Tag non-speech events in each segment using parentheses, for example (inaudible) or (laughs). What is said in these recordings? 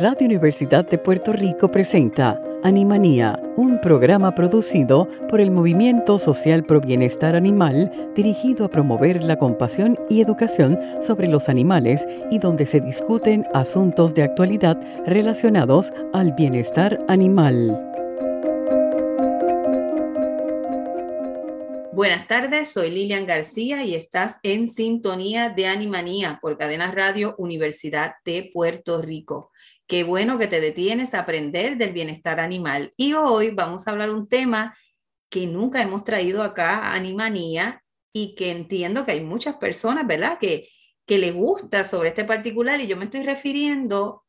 Radio Universidad de Puerto Rico presenta Animanía, un programa producido por el Movimiento Social Pro Bienestar Animal dirigido a promover la compasión y educación sobre los animales y donde se discuten asuntos de actualidad relacionados al bienestar animal. Buenas tardes, soy Lilian García y estás en sintonía de Animanía por Cadena Radio Universidad de Puerto Rico. Qué bueno que te detienes a aprender del bienestar animal. Y hoy vamos a hablar un tema que nunca hemos traído acá a Animanía y que entiendo que hay muchas personas, ¿verdad? Que, que le gusta sobre este particular y yo me estoy refiriendo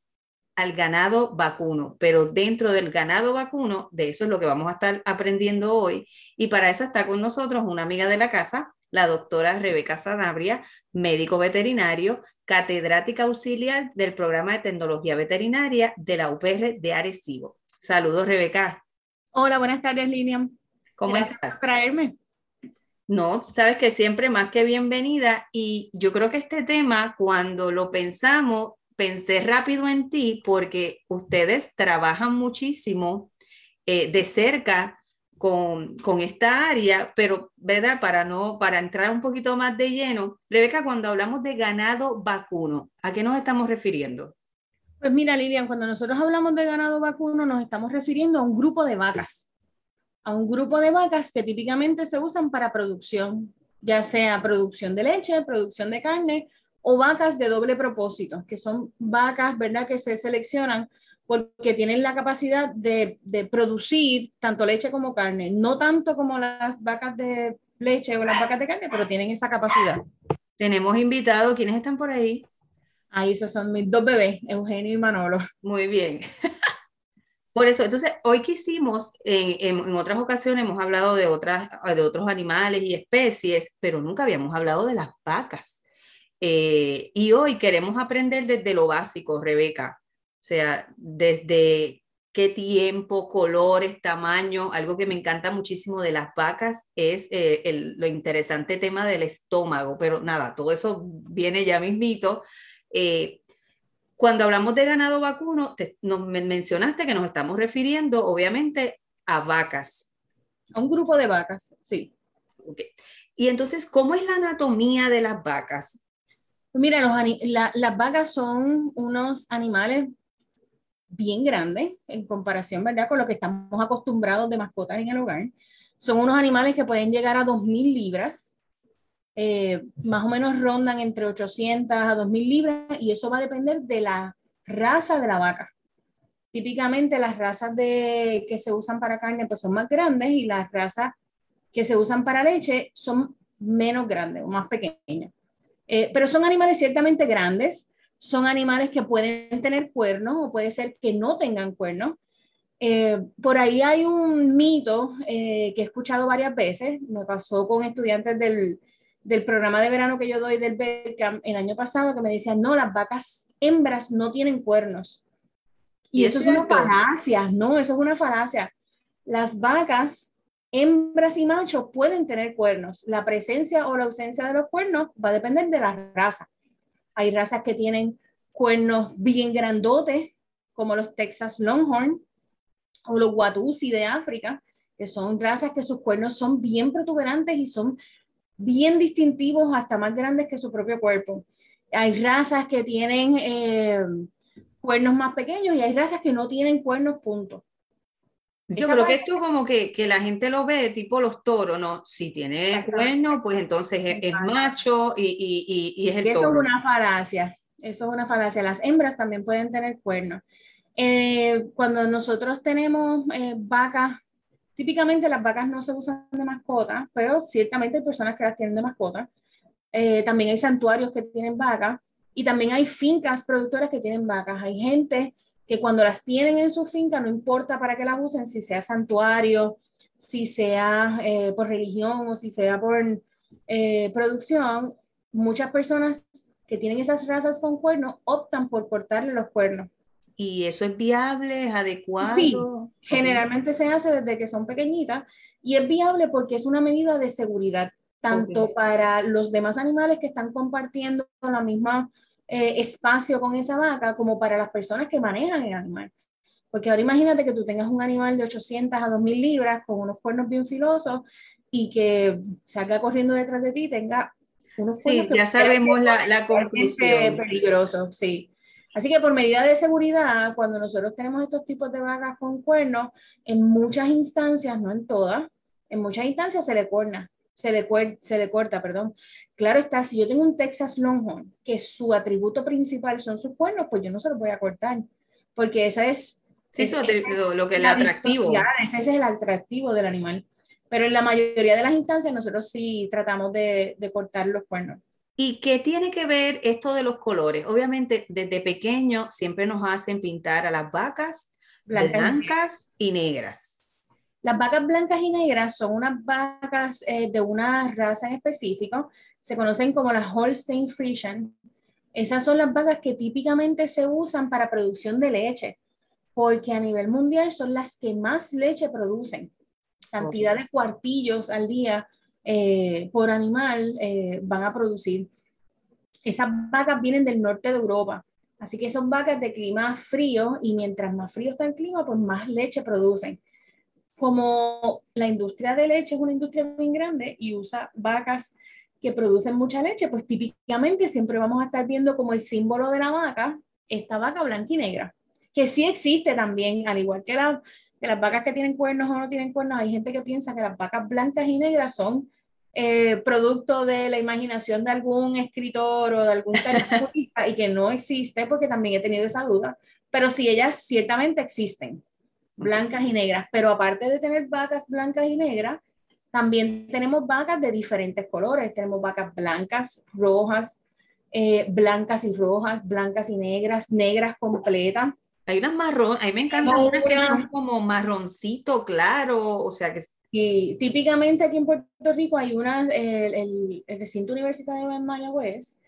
al ganado vacuno, pero dentro del ganado vacuno, de eso es lo que vamos a estar aprendiendo hoy. Y para eso está con nosotros una amiga de la casa, la doctora Rebeca Sanabria, médico veterinario, catedrática auxiliar del programa de tecnología veterinaria de la UPR de Arecibo. Saludos, Rebeca. Hola, buenas tardes, Lilian. ¿Cómo Gracias estás? por traerme. No, sabes que siempre más que bienvenida y yo creo que este tema cuando lo pensamos, pensé rápido en ti porque ustedes trabajan muchísimo eh, de cerca con, esta área, pero ¿verdad? Para no para entrar un poquito más de lleno, Rebeca, cuando hablamos de ganado vacuno, ¿a qué nos estamos refiriendo? Pues mira, Lilian, cuando nosotros hablamos de ganado vacuno, nos estamos refiriendo a un grupo de vacas, a un grupo de vacas que típicamente se usan para producción, ya sea producción de leche, producción de carne o vacas de doble propósito, que son vacas, ¿verdad?, que se seleccionan porque tienen la capacidad de, de, producir tanto leche como carne, no tanto como las vacas de leche o las vacas de carne, pero tienen esa capacidad. Tenemos invitados, ¿quiénes están por ahí? Ahí esos son mis dos bebés, Eugenio y Manolo. Muy bien. (laughs) Por eso, entonces, hoy quisimos, en, en, en, otras ocasiones hemos hablado de, otras, de otros animales y especies, pero nunca habíamos hablado de las vacas. Eh, y hoy queremos aprender desde lo básico, Rebeca. O sea, desde qué tiempo, colores, tamaño. Algo que me encanta muchísimo de las vacas es eh, el, lo interesante tema del estómago, pero nada, todo eso viene ya mismito. Eh, cuando hablamos de ganado vacuno, te, nos mencionaste que nos estamos refiriendo obviamente a vacas. A un grupo de vacas, sí. Okay. Y entonces, ¿cómo es la anatomía de las vacas? Mira, los, la, las vacas son unos animales bien grandes en comparación, ¿verdad? Con lo que estamos acostumbrados de mascotas en el hogar. Son unos animales que pueden llegar a 2.000 libras, eh, más o menos rondan entre 800 a 2.000 libras y eso va a depender de la raza de la vaca. Típicamente las razas de, que se usan para carne pues son más grandes y las razas que se usan para leche son menos grandes o más pequeñas. Eh, pero son animales ciertamente grandes, son animales que pueden tener cuernos o puede ser que no tengan cuernos. Eh, por ahí hay un mito eh, que he escuchado varias veces, me pasó con estudiantes del, del programa de verano que yo doy del Beckham el año pasado, que me decían, no, las vacas hembras no tienen cuernos. Y, ¿Y eso es, es una falacia, no, eso es una falacia. Las vacas hembras y machos pueden tener cuernos. La presencia o la ausencia de los cuernos va a depender de la raza. Hay razas que tienen cuernos bien grandotes, como los Texas Longhorn o los Watusi de África, que son razas que sus cuernos son bien protuberantes y son bien distintivos, hasta más grandes que su propio cuerpo. Hay razas que tienen eh, cuernos más pequeños y hay razas que no tienen cuernos, punto. Yo creo que esto como que, que, la gente lo ve tipo los toros, ¿no? Si tiene cuerno, pues entonces es, es macho y, y, y, y, es el eso toro. Eso es una falacia, eso es una falacia. Las hembras también pueden tener cuernos. Eh, cuando nosotros tenemos eh, vacas, típicamente las vacas no se usan de mascota, pero ciertamente hay personas que las tienen de mascota. Eh, también hay santuarios que tienen vacas y también hay fincas productoras que tienen vacas. Hay gente que cuando las tienen en su finca, no importa para qué las usen, si sea santuario, si sea eh, por religión o si sea por eh, producción, muchas personas que tienen esas razas con cuernos optan por cortarle los cuernos. ¿Y eso es viable, es adecuado? Sí, generalmente se hace desde que son pequeñitas y es viable porque es una medida de seguridad, tanto para los demás animales que están compartiendo la misma eh, espacio con esa vaca, como para las personas que manejan el animal. Porque ahora imagínate que tú tengas un animal de 800 a 2000 libras con unos cuernos bien filosos y que salga corriendo detrás de ti tenga unos cuernos. Sí, ya sabemos la, la conclusión. Peligroso, sí. Así que por medida de seguridad, cuando nosotros tenemos estos tipos de vacas con cuernos, en muchas instancias, no en todas, en muchas instancias se le corta, se le, se le corta, perdón. Claro está, si yo tengo un Texas Longhorn, que su atributo principal son sus cuernos, pues yo no se los voy a cortar, porque esa es... Sí, eso es lo que es el atractivo. Ese es el atractivo del animal. Pero en la mayoría de las instancias nosotros sí tratamos de, de cortar los cuernos. ¿Y qué tiene que ver esto de los colores? Obviamente, desde pequeño siempre nos hacen pintar a las vacas blancas, y negras. Las vacas blancas y negras son unas vacas eh, de una raza en específico, se conocen como las Holstein Friesian. Esas son las vacas que típicamente se usan para producción de leche, porque a nivel mundial son las que más leche producen. Cantidad de cuartillos al día eh, por animal eh, van a producir. Esas vacas vienen del norte de Europa, así que son vacas de clima frío y mientras más frío está el clima, pues más leche producen. Como la industria de leche es una industria muy grande y usa vacas que producen mucha leche, pues típicamente siempre vamos a estar viendo como el símbolo de la vaca, esta vaca blanca y negra, que sí existe también, al igual que, la, que las vacas que tienen cuernos o no tienen cuernos, hay gente que piensa que las vacas blancas y negras son eh, producto de la imaginación de algún escritor o de algún caricaturista y que no existe, porque también he tenido esa duda, pero sí, ellas ciertamente existen, blancas y negras, pero aparte de tener vacas blancas y negras, también tenemos vacas de diferentes colores, tenemos vacas blancas, rojas, eh, blancas y rojas, blancas y negras, negras completas. Hay unas marrón, a mí me encantan unas que son como marroncito claro, o sea que y típicamente aquí en Puerto Rico hay una, el, el, recinto universitario de Mayagüez,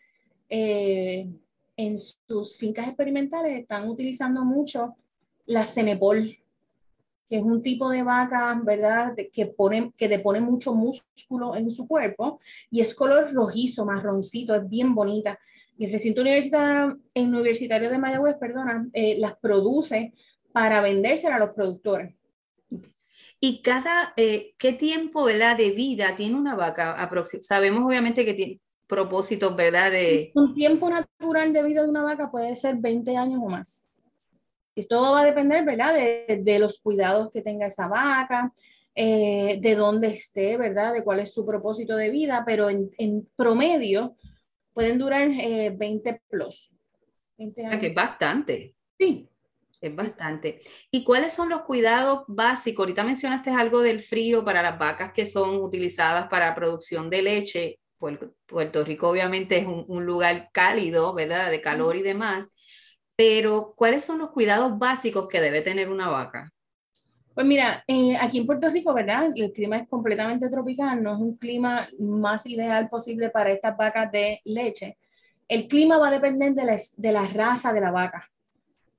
eh, en sus fincas experimentales están utilizando mucho la Cenepol, que es un tipo de vaca, ¿verdad?, que, pone, que depone mucho músculo en su cuerpo y es color rojizo, marroncito, es bien bonita. Y el recinto universitario, universitario de Mayagüez, perdona, eh, las produce para vendérselas a los productores. Y cada, eh, ¿qué tiempo ¿verdad? de vida tiene una vaca? Sabemos obviamente que tiene propósitos, ¿verdad? De... Un tiempo natural de vida de una vaca puede ser 20 años o más. Y todo va a depender, ¿verdad? De, de los cuidados que tenga esa vaca, eh, de dónde esté, ¿verdad? De cuál es su propósito de vida, pero en, en promedio pueden durar 20 eh, plus. 20 años. que es bastante. Sí, es bastante. ¿Y cuáles son los cuidados básicos? Ahorita mencionaste algo del frío para las vacas que son utilizadas para producción de leche. Puerto Rico obviamente es un, lugar cálido, ¿verdad? De calor y demás. Pero ¿cuáles son los cuidados básicos que debe tener una vaca? Pues mira, eh, aquí en Puerto Rico, ¿verdad? El clima es completamente tropical, no es un clima más ideal posible para estas vacas de leche. El clima va a depender de la, de la raza de la vaca.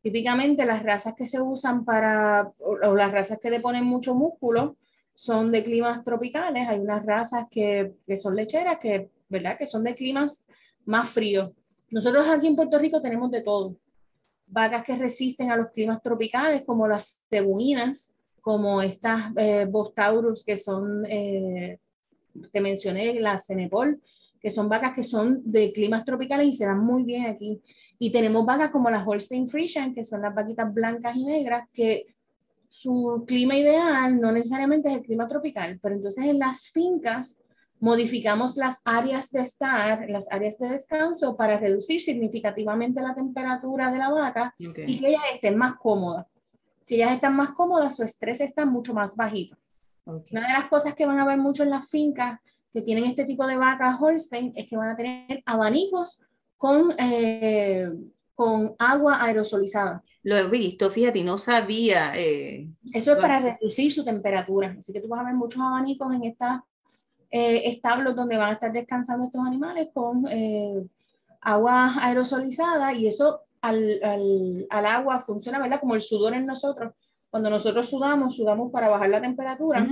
Típicamente las razas que se usan para, o, las razas que deponen mucho músculo, son de climas tropicales. Hay unas razas que, que, son lecheras, que, ¿verdad? que son de climas más fríos. Nosotros aquí en Puerto Rico tenemos de todo. Vacas que resisten a los climas tropicales, como las cebuinas, como estas eh, Bostaurus, que son, eh, te mencioné, la Cenepol, que son vacas que son de climas tropicales y se dan muy bien aquí. Y tenemos vacas como las Holstein Friesian, que son las vaquitas blancas y negras, que su clima ideal no necesariamente es el clima tropical, pero entonces en las fincas modificamos las áreas de estar, las áreas de descanso para reducir significativamente la temperatura de la vaca y que ellas estén más cómodas. Si ellas están más cómodas, su estrés está mucho más bajito. Una de las cosas que van a ver mucho en las fincas que tienen este tipo de vacas Holstein es que van a tener abanicos con, eh, con agua aerosolizada. Lo he visto, fíjate, no sabía. Eh, Eso es para reducir su temperatura. Así que tú vas a ver muchos abanicos en estas eh, establos donde van a estar descansando estos animales con eh, agua aerosolizada y eso al, al, al, agua funciona, ¿verdad? Como el sudor en nosotros. Cuando nosotros sudamos, sudamos para bajar la temperatura,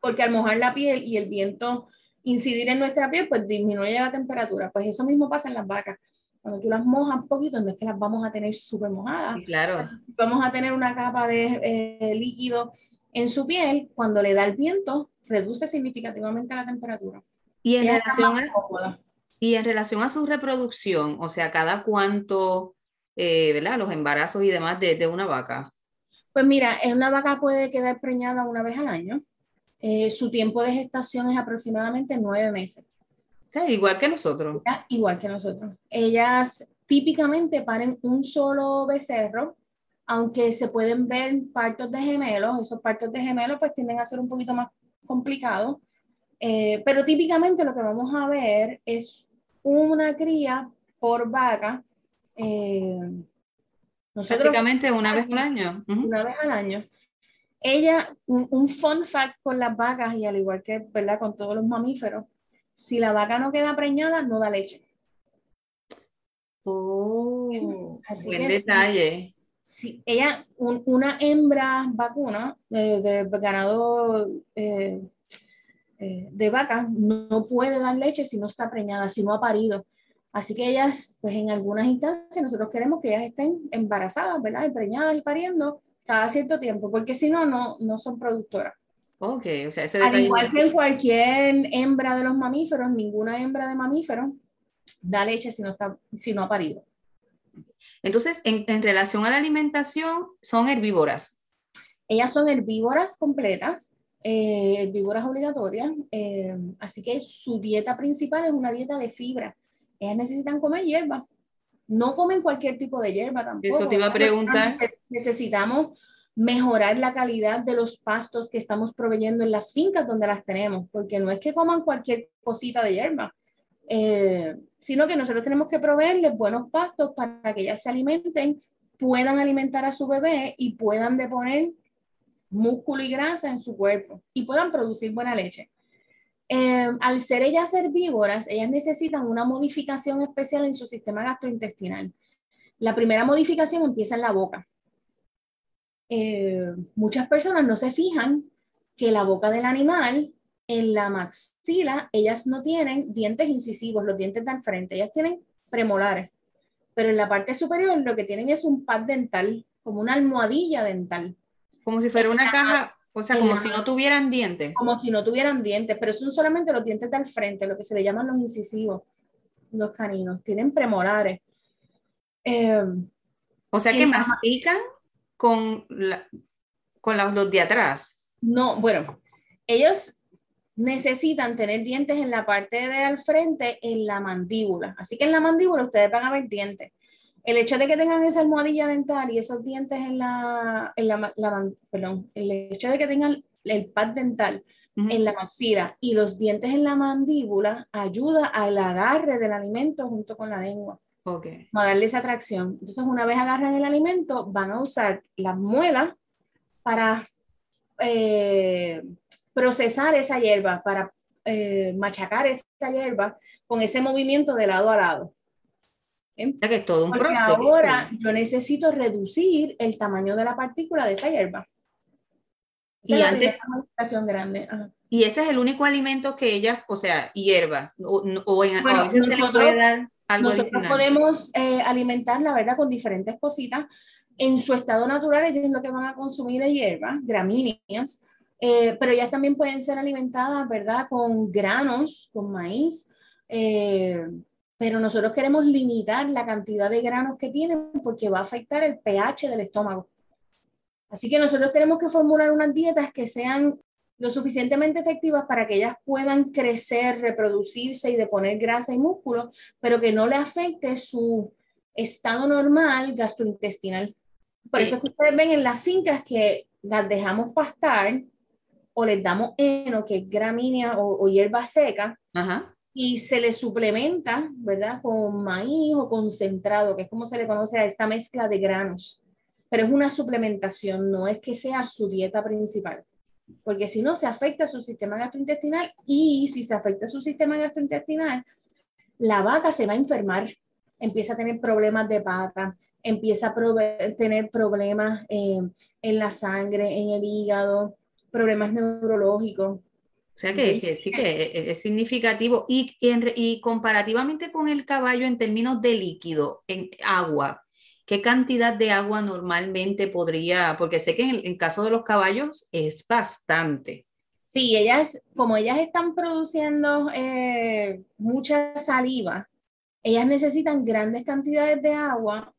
porque al mojar la piel y el viento incidir en nuestra piel, pues disminuye la temperatura. Pues eso mismo pasa en las vacas. Cuando tú las mojas un poquito, no es que las vamos a tener súper mojadas. claro. Vamos a tener una capa de eh, líquido en su piel. Cuando le da el viento, reduce significativamente la temperatura. Y en, relación a, y en relación a su reproducción, o sea, cada cuánto, eh, ¿verdad? Los embarazos y demás de, de, una vaca. Pues mira, una vaca puede quedar preñada una vez al año. Eh, su tiempo de gestación es aproximadamente nueve meses. igual que nosotros. igual que nosotros. Ellas típicamente paren un solo becerro, aunque se pueden ver partos de gemelos. Esos partos de gemelos pues tienden a ser un poquito más complicados. Eh, pero típicamente lo que vamos a ver es una cría por vaca. Eh, nosotros, Prácticamente una vez al año. Una vez al año. Ella, un, fun fact con las vacas, y al igual que ¿verdad? con todos los mamíferos, si la vaca no queda preñada, no da leche. Oh, Así buen detalle. Si, ella, una hembra vacuna de, ganado eh, eh, de vaca no puede dar leche si no está preñada, si no ha parido. Así que ellas, pues en algunas instancias, nosotros queremos que ellas estén embarazadas, ¿verdad? Preñadas y pariendo cada cierto tiempo, porque si no, no, no son productoras. Ok, o sea, ese detalle... Al igual que en cualquier hembra de los mamíferos, ninguna hembra de mamíferos da leche si no, está, si no ha parido. Entonces, en, en relación a la alimentación, son herbívoras. Ellas son herbívoras completas, eh, herbívoras obligatorias, eh, así que su dieta principal es una dieta de fibra. Ellas necesitan comer hierba, no comen cualquier tipo de hierba tampoco. Eso te iba a preguntar. Necesitamos mejorar la calidad de los pastos que estamos proveyendo en las fincas donde las tenemos, porque no es que coman cualquier cosita de hierba, eh, sino que nosotros tenemos que proveerles buenos pastos para que ellas se alimenten, puedan alimentar a su bebé y puedan deponer músculo y grasa en su cuerpo y puedan producir buena leche. Eh, al ser ellas herbívoras, ellas necesitan una modificación especial en su sistema gastrointestinal. La primera modificación empieza en la boca. Eh, muchas personas no se fijan que la boca del animal, en la maxila, ellas no tienen dientes incisivos, los dientes de frente, ellas tienen premolares. Pero en la parte superior lo que tienen es un pad dental, como una almohadilla dental. Como si fuera una caja, o sea, como si no tuvieran dientes. Como si no tuvieran dientes, pero son solamente los dientes del frente, lo que se le llaman los incisivos, los caninos. Tienen premolares. Em, o sea que mastican con, con los de atrás. No, bueno, ellos necesitan tener dientes en la parte de al frente, en la mandíbula. Así que en la mandíbula ustedes van a ver dientes el hecho de que tengan esa almohadilla dental y esos dientes en la, en la, perdón, el hecho de que tengan el pad dental en la maxila y los dientes en la mandíbula ayuda al agarre del alimento junto con la lengua. Okay. a darle esa atracción. Entonces, una vez agarran el alimento, van a usar las muelas para eh, procesar esa hierba, para eh, machacar esa hierba con ese movimiento de lado a lado. Que es todo un Porque proceso. Ahora yo necesito reducir el tamaño de la partícula de esa hierba. y antes. grande. Y ese es el único alimento que ellas, o sea, hierbas, o, o en a veces nosotros, se puede dar algo nosotros podemos eh, alimentar, la verdad, con diferentes cositas. En su estado natural, ellos lo que van a consumir es hierbas, gramíneas, eh, pero ellas también pueden ser alimentadas, ¿verdad? Con granos, con maíz. Eh, pero nosotros queremos limitar la cantidad de granos que tienen porque va a afectar el pH del estómago. Así que nosotros tenemos que formular unas dietas que sean lo suficientemente efectivas para que ellas puedan crecer, reproducirse y deponer grasa y músculo, pero que no le afecte su estado normal gastrointestinal. Por eso es que ustedes ven en las fincas que las dejamos pastar o les damos heno, que es gramínea o, o hierba seca, Ajá y se le suplementa, ¿verdad? Con maíz o concentrado, que es como se le conoce a esta mezcla de granos. Pero es una suplementación, no es que sea su dieta principal. porque si no se afecta su sistema gastrointestinal y si se afecta su sistema gastrointestinal, la vaca se va a enfermar, empieza a tener problemas de pata, empieza a tener problemas eh, en la sangre, en el hígado, problemas neurológicos. O sea que, sí que es significativo. Y, y comparativamente con el caballo en términos de líquido, en agua, ¿qué cantidad de agua normalmente podría? Porque sé que en el caso de los caballos es bastante. Sí, ellas, como ellas están produciendo eh, mucha saliva, ellas necesitan grandes cantidades de agua.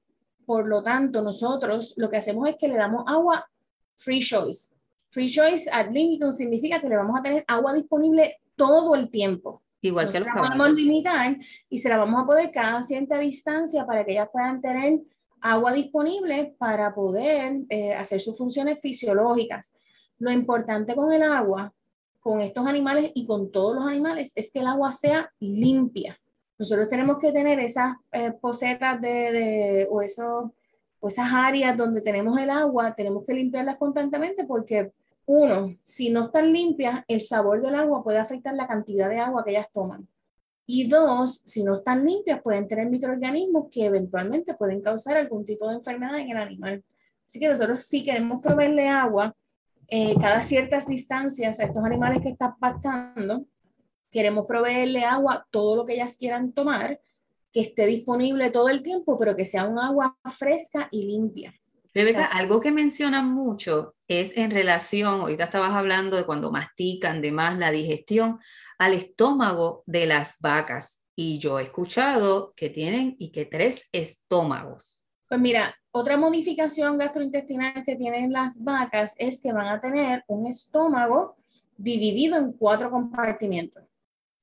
Por lo tanto, nosotros lo que hacemos es que le damos agua free choice. Free choice ad limitum significa que le vamos a tener agua disponible todo el tiempo. Igual que los la podemos limitar y se la vamos a poder cada cierta distancia para que ellas puedan tener agua disponible para poder eh, hacer sus funciones fisiológicas. Lo importante con el agua, con estos animales y con todos los animales, es que el agua sea limpia. Nosotros tenemos que tener esas eh, posetas de, de, o, eso, o esas áreas donde tenemos el agua, tenemos que limpiarlas constantemente porque uno, si no están limpias, el sabor del agua puede afectar la cantidad de agua que ellas toman. Y dos, si no están limpias, pueden tener microorganismos que eventualmente pueden causar algún tipo de enfermedad en el animal. Así que nosotros sí queremos proveerle agua eh, cada ciertas distancias a estos animales que están pactando. Queremos proveerle agua todo lo que ellas quieran tomar, que esté disponible todo el tiempo, pero que sea un agua fresca y limpia. Rebeca, algo que mencionan mucho es en relación, ahorita estabas hablando de cuando mastican, de más la digestión, al estómago de las vacas. Y yo he escuchado que tienen y que tres estómagos. Pues mira, otra modificación gastrointestinal que tienen las vacas es que van a tener un estómago dividido en cuatro compartimentos.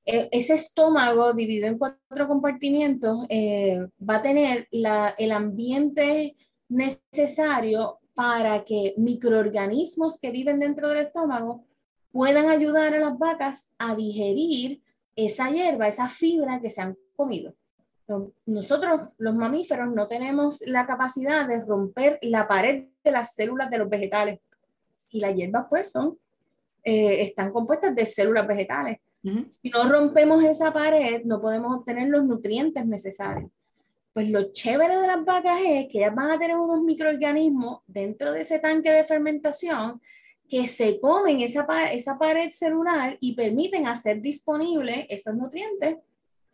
E, ese estómago dividido en cuatro compartimentos eh, va a tener el ambiente necesario para que microorganismos que viven dentro del estómago puedan ayudar a las vacas a digerir esa hierba, esa fibra que se han comido. Nosotros, los mamíferos, no tenemos la capacidad de romper la pared de las células de los vegetales. Y las hierbas, pues, son, eh, están compuestas de células vegetales. Si no rompemos esa pared, no podemos obtener los nutrientes necesarios. Pues lo chévere de las vacas es que ellas van a tener unos microorganismos dentro de ese tanque de fermentación que se comen esa, esa pared celular y permiten hacer disponibles esos nutrientes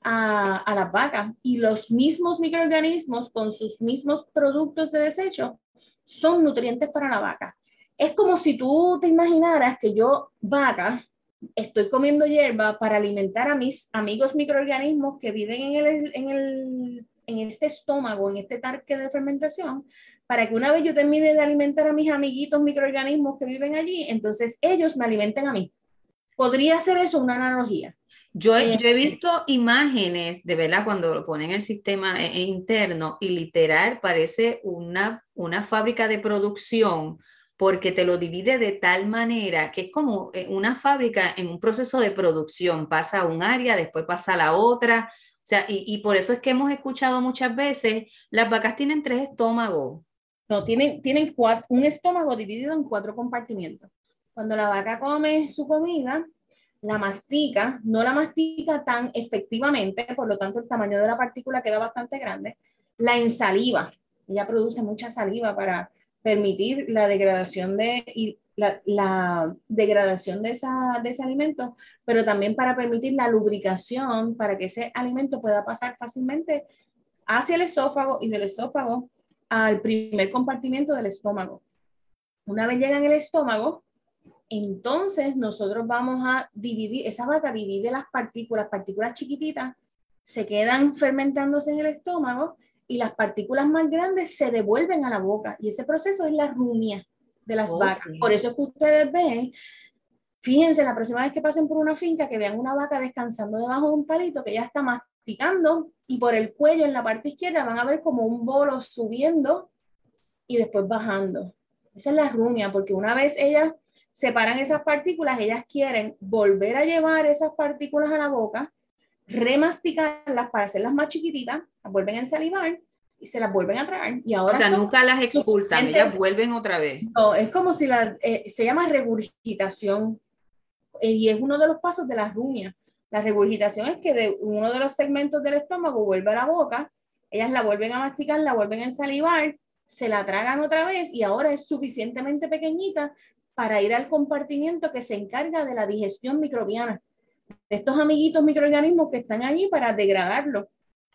a, a, las vacas. Y los mismos microorganismos con sus mismos productos de desecho son nutrientes para la vaca. Es como si tú te imaginaras que yo, vaca, estoy comiendo hierba para alimentar a mis amigos microorganismos que viven en el, en el en este estómago, en este tanque de fermentación, para que una vez yo termine de alimentar a mis amiguitos microorganismos que viven allí, entonces ellos me alimenten a mí. Podría ser eso una analogía. Yo he, yo he, eh, visto imágenes de verdad cuando lo ponen en el sistema eh, interno y literal parece una, una fábrica de producción porque te lo divide de tal manera que es como eh, una fábrica en un proceso de producción. Pasa a un área, después pasa a la otra, sea, y, por eso es que hemos escuchado muchas veces, las vacas tienen tres estómagos. No, tienen, tienen un estómago dividido en cuatro compartimientos. Cuando la vaca come su comida, la mastica, no la mastica tan efectivamente, por lo tanto el tamaño de la partícula queda bastante grande, la ensaliva. Ella produce mucha saliva para permitir la degradación de, la, degradación de, esa, de ese alimento, pero también para permitir la lubricación, para que ese alimento pueda pasar fácilmente hacia el esófago y del esófago al primer compartimiento del estómago. Una vez llega en el estómago, entonces nosotros vamos a dividir, esa vaca divide las partículas, partículas chiquititas, se quedan fermentándose en el estómago y las partículas más grandes se devuelven a la boca. Y ese proceso es la rumia de las vacas. Por eso es que ustedes ven, fíjense, la próxima vez que pasen por una finca, que vean una vaca descansando debajo de un palito, que ya está masticando, y por el cuello en la parte izquierda van a ver como un bolo subiendo y después bajando. Esa es la rumia, porque una vez ellas separan esas partículas, ellas quieren volver a llevar esas partículas a la boca, remasticarlas para hacerlas más chiquititas, vuelven a salivar y se las vuelven a tragar. Y ahora o sea, nunca las expulsan, ellas vuelven otra vez. No, es como si la, eh, se llama regurgitación eh, y es uno de los pasos de la rumia. La regurgitación es que de uno de los segmentos del estómago vuelve a la boca, ellas la vuelven a masticar, la vuelven a ensalivar, se la tragan otra vez y ahora es suficientemente pequeñita para ir al compartimiento que se encarga de la digestión microbiana, de estos amiguitos microorganismos que están allí para degradarlo.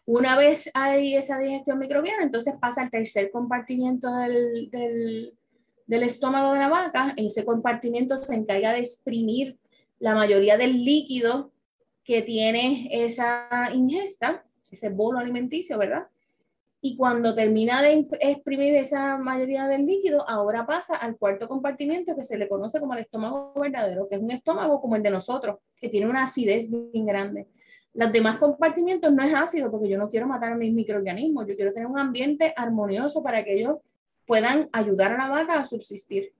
Una vez hay esa digestión microbiana, entonces pasa al tercer compartimiento del, del, estómago de la vaca. Ese compartimiento se encarga de exprimir la mayoría del líquido que tiene esa ingesta, ese bolo alimenticio, ¿verdad? Y cuando termina de exprimir esa mayoría del líquido, ahora pasa al cuarto compartimiento que se le conoce como el estómago verdadero, que es un estómago como el de nosotros, que tiene una acidez bien grande. Los demás compartimientos no es ácido porque yo no quiero matar a mis microorganismos, yo quiero tener un ambiente armonioso para que ellos puedan ayudar a la vaca a subsistir.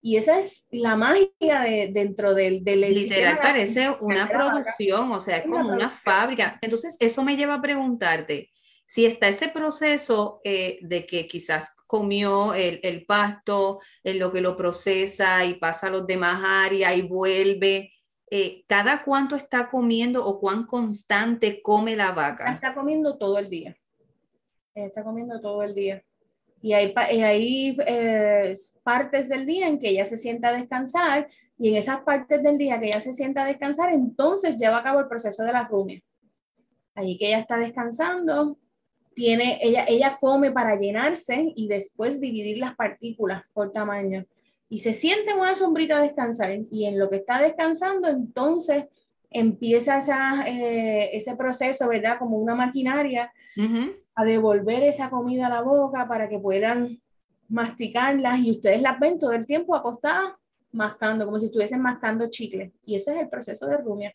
Y esa es la magia de, dentro del, del Literal parece una producción, o sea, es como una, fábrica. Entonces, eso me lleva a preguntarte, si está ese proceso eh, de que quizás comió el, el, pasto, en lo que lo procesa y pasa a los demás áreas y vuelve, eh, ¿cada cuánto está comiendo o cuán constante come la vaca? Está comiendo todo el día. Está comiendo todo el día. Y hay, hay eh, partes del día en que ella se sienta a descansar y en esas partes del día que ella se sienta a descansar, entonces lleva a cabo el proceso de la rumia. Allí que ella está descansando, tiene, ella, ella come para llenarse y después dividir las partículas por tamaño y se siente en una sombrita a descansar y en lo que está descansando entonces empieza eh, ese proceso, ¿verdad? Como una maquinaria a devolver esa comida a la boca para que puedan masticarlas y ustedes las ven todo el tiempo acostadas mascando, como si estuviesen mascando chicle. Y ese es el proceso de rumia.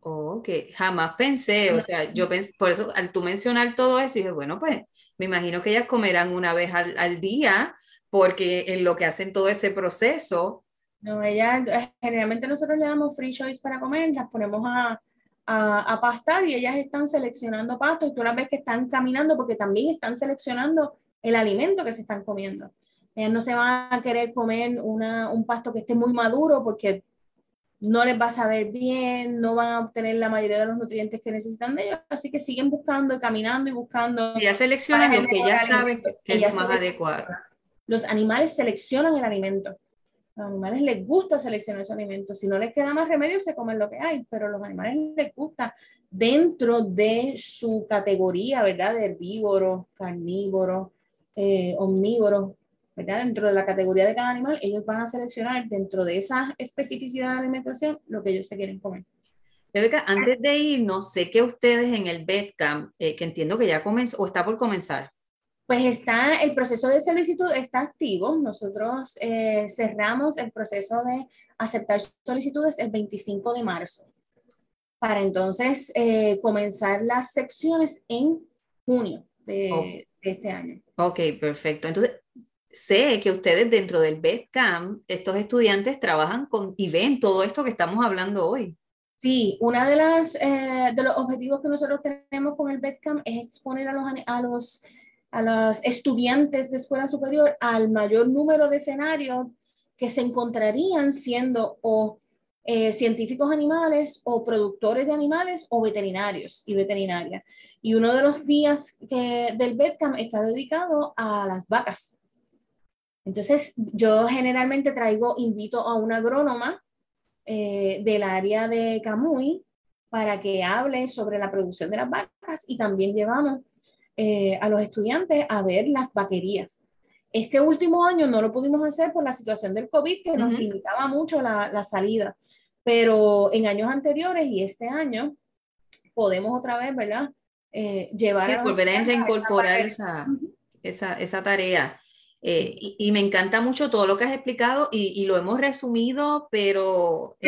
Ok, jamás pensé, o sea, yo pensé, por eso al tú mencionar todo eso, dije, bueno, pues me imagino que ellas comerán una vez al, al día porque en lo que hacen todo ese proceso. No, ella, eh, generalmente nosotros le damos free choice para comer, las ponemos a, a, a, pastar y ellas están seleccionando pasto y tú las ves que están caminando porque también están seleccionando el alimento que se están comiendo. Ellas no se van a querer comer una, un pasto que esté muy maduro porque no les va a saber bien, no van a obtener la mayoría de los nutrientes que necesitan de ellos, así que siguen buscando, caminando y buscando. Ya seleccionan lo que ya saben que es más adecuado. Los animales seleccionan el alimento. A los animales les gusta seleccionar su alimento. Si no les queda más remedio, se comen lo que hay, pero los animales les gusta dentro de su categoría, ¿verdad? De herbívoro, carnívoro, eh, ¿verdad? Dentro de la categoría de cada animal, ellos van a seleccionar dentro de esa especificidad de alimentación lo que ellos se quieren comer. Rebeca, antes de irnos, sé que ustedes en el BEDCAM, eh, que entiendo que ya comenzó o está por comenzar, pues está, el proceso de solicitud está activo. Nosotros eh, cerramos el proceso de aceptar solicitudes el 25 de marzo para entonces eh, comenzar las secciones en junio de, este año. Ok, perfecto. Entonces, sé que ustedes dentro del BEDCAM, estos estudiantes trabajan con y ven todo esto que estamos hablando hoy. Sí, uno de, las, eh, de los objetivos que nosotros tenemos con el BEDCAM es exponer a los, a los a los estudiantes de escuela superior al mayor número de escenarios que se encontrarían siendo o eh, científicos animales o productores de animales o veterinarios y veterinarias. Y uno de los días que, del BEDCAM está dedicado a las vacas. Entonces, yo generalmente traigo, invito a una agrónoma eh, del área de Camuy para que hable sobre la producción de las vacas y también llevamos eh, a los estudiantes a ver las vaquerías. Este último año no lo pudimos hacer por la situación del COVID que nos limitaba mucho la, la, salida, pero en años anteriores y este año podemos otra vez, ¿verdad? Eh, llevar a volver a reincorporar esa, esa, esa, tarea. Eh, y, y, me encanta mucho todo lo que has explicado y, y lo hemos resumido, pero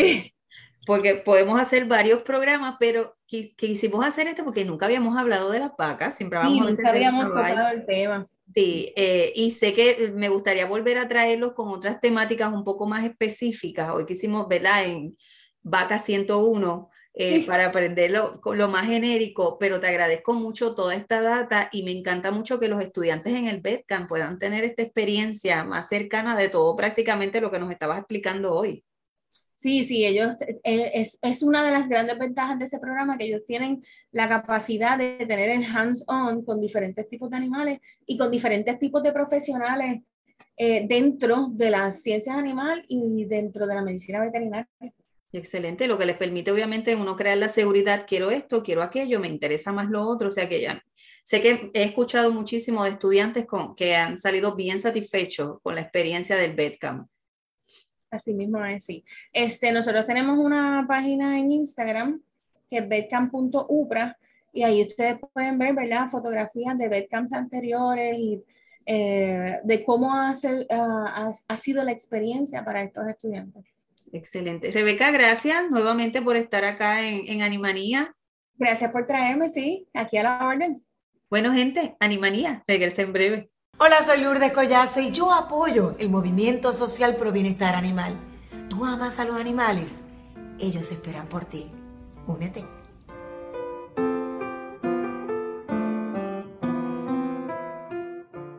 porque podemos hacer varios programas, pero quisimos hacer esto porque nunca habíamos hablado de las vacas, siempre sí, nunca habíamos tocado el tema. Sí, eh, y sé que me gustaría volver a traerlos con otras temáticas un poco más específicas. Hoy quisimos, ¿verdad? En Vaca 101, eh, para aprenderlo con lo más genérico, pero te agradezco mucho toda esta data y me encanta mucho que los estudiantes en el BEDCAM puedan tener esta experiencia más cercana de todo prácticamente lo que nos estabas explicando hoy. Sí, sí, ellos, eh, es, es, una de las grandes ventajas de ese programa, que ellos tienen la capacidad de tener el hands-on con diferentes tipos de animales y con diferentes tipos de profesionales eh, dentro de las ciencias animal y dentro de la medicina veterinaria. Excelente, lo que les permite obviamente uno crear la seguridad, quiero esto, quiero aquello, me interesa más lo otro, o sea que ya sé que he escuchado muchísimo de estudiantes con, que han salido bien satisfechos con la experiencia del BEDCAM. Así mismo es, sí. Este, nosotros tenemos una página en Instagram que es bedcamp.upra y ahí ustedes pueden ver, ¿verdad? Fotografías de bedcamps anteriores y eh, de cómo ha, ha, ha sido la experiencia para estos estudiantes. Excelente. Rebeca, gracias nuevamente por estar acá en, en Animanía. Gracias por traerme, sí, aquí a la orden. Bueno, gente, Animanía, regresa en breve. Hola, soy Lourdes Collazo y yo apoyo el movimiento social pro bienestar animal. ¿Tú amas a los animales? Ellos esperan por ti. Únete.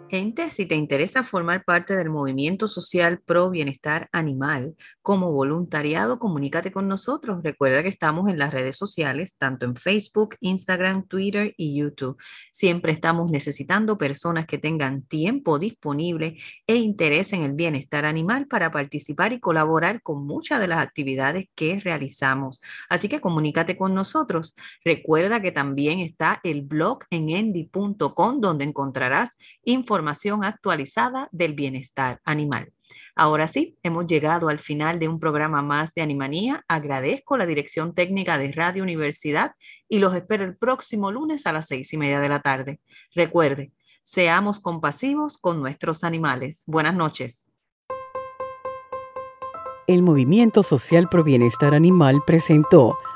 Gente, si te interesa formar parte del movimiento social pro bienestar animal como voluntariado, comunícate con nosotros. Recuerda que estamos en las redes sociales, tanto en Facebook, Instagram, Twitter y YouTube. Siempre estamos necesitando personas que tengan tiempo disponible e interés en el bienestar animal para participar y colaborar con muchas de las actividades que realizamos. Así que comunícate con nosotros. Recuerda que también está el blog en endy.com donde encontrarás información actualizada del bienestar animal. Ahora sí, hemos llegado al final de un programa más de Animanía. Agradezco la dirección técnica de Radio Universidad y los espero el próximo lunes a las seis y media de la tarde. Recuerde, seamos compasivos con nuestros animales. Buenas noches. El Movimiento Social Pro Bienestar Animal presentó